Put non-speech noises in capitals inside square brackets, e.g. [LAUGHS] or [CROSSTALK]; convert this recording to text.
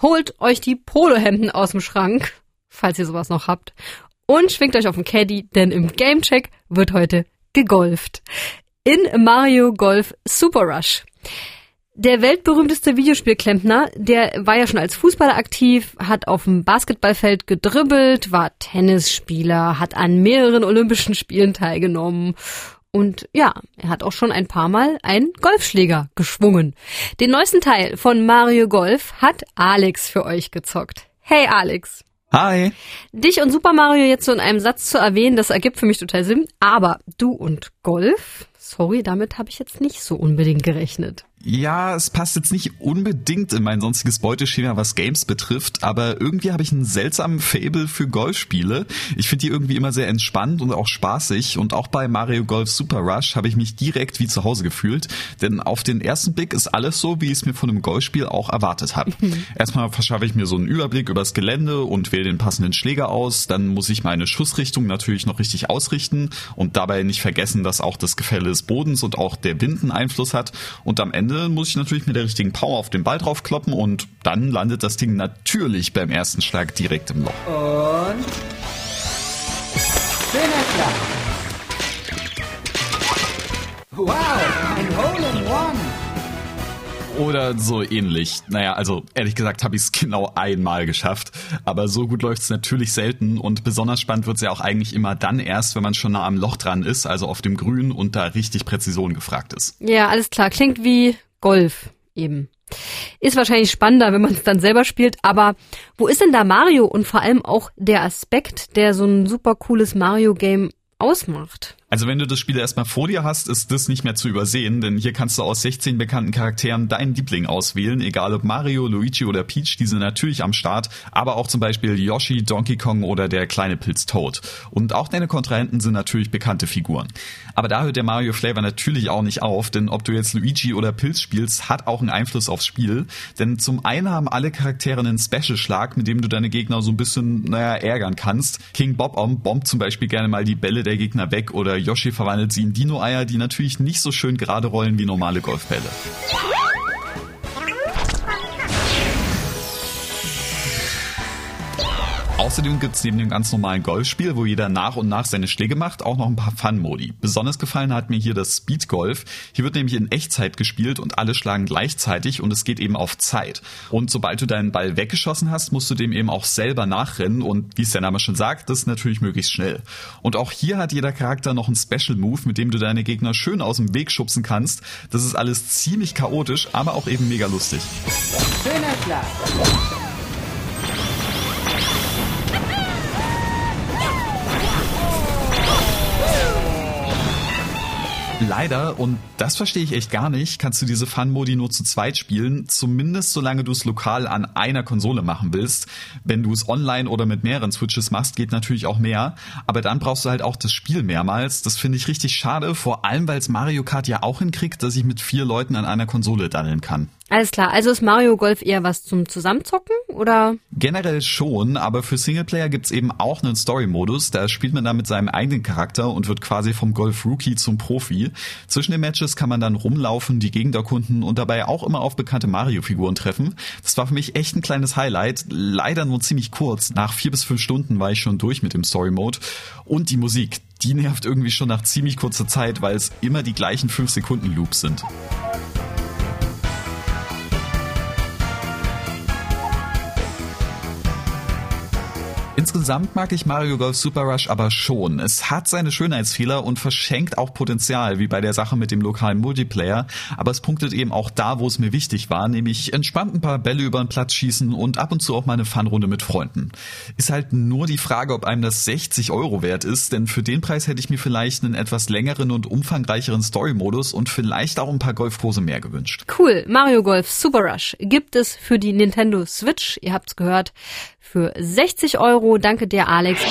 holt euch die Polohemden aus dem Schrank, falls ihr sowas noch habt, und schwingt euch auf den Caddy, denn im Gamecheck wird heute gegolft. In Mario Golf Super Rush. Der weltberühmteste Videospielklempner, der war ja schon als Fußballer aktiv, hat auf dem Basketballfeld gedribbelt, war Tennisspieler, hat an mehreren Olympischen Spielen teilgenommen und ja, er hat auch schon ein paar Mal einen Golfschläger geschwungen. Den neuesten Teil von Mario Golf hat Alex für euch gezockt. Hey Alex. Hi. Dich und Super Mario jetzt so in einem Satz zu erwähnen, das ergibt für mich total Sinn. Aber du und Golf, sorry, damit habe ich jetzt nicht so unbedingt gerechnet. Ja, es passt jetzt nicht unbedingt in mein sonstiges Beuteschema, was Games betrifft, aber irgendwie habe ich einen seltsamen Fable für Golfspiele. Ich finde die irgendwie immer sehr entspannt und auch spaßig und auch bei Mario Golf Super Rush habe ich mich direkt wie zu Hause gefühlt, denn auf den ersten Blick ist alles so, wie ich es mir von einem Golfspiel auch erwartet habe. [LAUGHS] Erstmal verschaffe ich mir so einen Überblick übers Gelände und wähle den passenden Schläger aus, dann muss ich meine Schussrichtung natürlich noch richtig ausrichten und dabei nicht vergessen, dass auch das Gefälle des Bodens und auch der Wind einen Einfluss hat und am Ende Ende muss ich natürlich mit der richtigen Power auf den Ball draufkloppen und dann landet das Ding natürlich beim ersten Schlag direkt im Loch. Und schöner Schlag. Wow, ein Hole in One. Oder so ähnlich. Naja, also ehrlich gesagt habe ich es [LAUGHS] genau einmal geschafft. Aber so gut läuft es natürlich selten und besonders spannend wird es ja auch eigentlich immer dann erst, wenn man schon nah am Loch dran ist, also auf dem Grün und da richtig Präzision gefragt ist. Ja, alles klar. Klingt wie Golf eben. Ist wahrscheinlich spannender, wenn man es dann selber spielt, aber wo ist denn da Mario und vor allem auch der Aspekt, der so ein super cooles Mario-Game ausmacht? Also wenn du das Spiel erstmal vor dir hast, ist das nicht mehr zu übersehen, denn hier kannst du aus 16 bekannten Charakteren deinen Liebling auswählen, egal ob Mario, Luigi oder Peach, die sind natürlich am Start, aber auch zum Beispiel Yoshi, Donkey Kong oder der kleine Pilz Toad. Und auch deine Kontrahenten sind natürlich bekannte Figuren. Aber da hört der Mario Flavor natürlich auch nicht auf, denn ob du jetzt Luigi oder Pilz spielst, hat auch einen Einfluss aufs Spiel, denn zum einen haben alle Charaktere einen Special-Schlag, mit dem du deine Gegner so ein bisschen, naja, ärgern kannst. King Bob bombt zum Beispiel gerne mal die Bälle der Gegner weg oder Yoshi verwandelt sie in Dino-Eier, die natürlich nicht so schön gerade rollen wie normale Golfbälle. Außerdem gibt's neben dem ganz normalen Golfspiel, wo jeder nach und nach seine Schläge macht, auch noch ein paar Fun-Modi. Besonders gefallen hat mir hier das Speed Golf. Hier wird nämlich in Echtzeit gespielt und alle schlagen gleichzeitig und es geht eben auf Zeit. Und sobald du deinen Ball weggeschossen hast, musst du dem eben auch selber nachrennen und wie es der Name schon sagt, das natürlich möglichst schnell. Und auch hier hat jeder Charakter noch einen Special Move, mit dem du deine Gegner schön aus dem Weg schubsen kannst. Das ist alles ziemlich chaotisch, aber auch eben mega lustig. Schöner Schlag. Leider, und das verstehe ich echt gar nicht, kannst du diese Fun-Modi nur zu zweit spielen, zumindest solange du es lokal an einer Konsole machen willst. Wenn du es online oder mit mehreren Switches machst, geht natürlich auch mehr, aber dann brauchst du halt auch das Spiel mehrmals. Das finde ich richtig schade, vor allem weil es Mario Kart ja auch hinkriegt, dass ich mit vier Leuten an einer Konsole daddeln kann. Alles klar, also ist Mario Golf eher was zum Zusammenzocken oder? Generell schon, aber für Singleplayer gibt's eben auch einen Story-Modus. Da spielt man dann mit seinem eigenen Charakter und wird quasi vom Golf-Rookie zum Profi. Zwischen den Matches kann man dann rumlaufen, die Gegend erkunden und dabei auch immer auf bekannte Mario-Figuren treffen. Das war für mich echt ein kleines Highlight. Leider nur ziemlich kurz. Nach vier bis fünf Stunden war ich schon durch mit dem Story-Mode. Und die Musik, die nervt irgendwie schon nach ziemlich kurzer Zeit, weil es immer die gleichen fünf Sekunden Loops sind. Insgesamt mag ich Mario Golf Super Rush aber schon. Es hat seine Schönheitsfehler und verschenkt auch Potenzial, wie bei der Sache mit dem lokalen Multiplayer. Aber es punktet eben auch da, wo es mir wichtig war, nämlich entspannt ein paar Bälle über den Platz schießen und ab und zu auch mal eine Funrunde mit Freunden. Ist halt nur die Frage, ob einem das 60 Euro wert ist, denn für den Preis hätte ich mir vielleicht einen etwas längeren und umfangreicheren Story-Modus und vielleicht auch ein paar Golfkurse mehr gewünscht. Cool. Mario Golf Super Rush gibt es für die Nintendo Switch. Ihr habt's gehört für 60 Euro. Danke dir, Alex.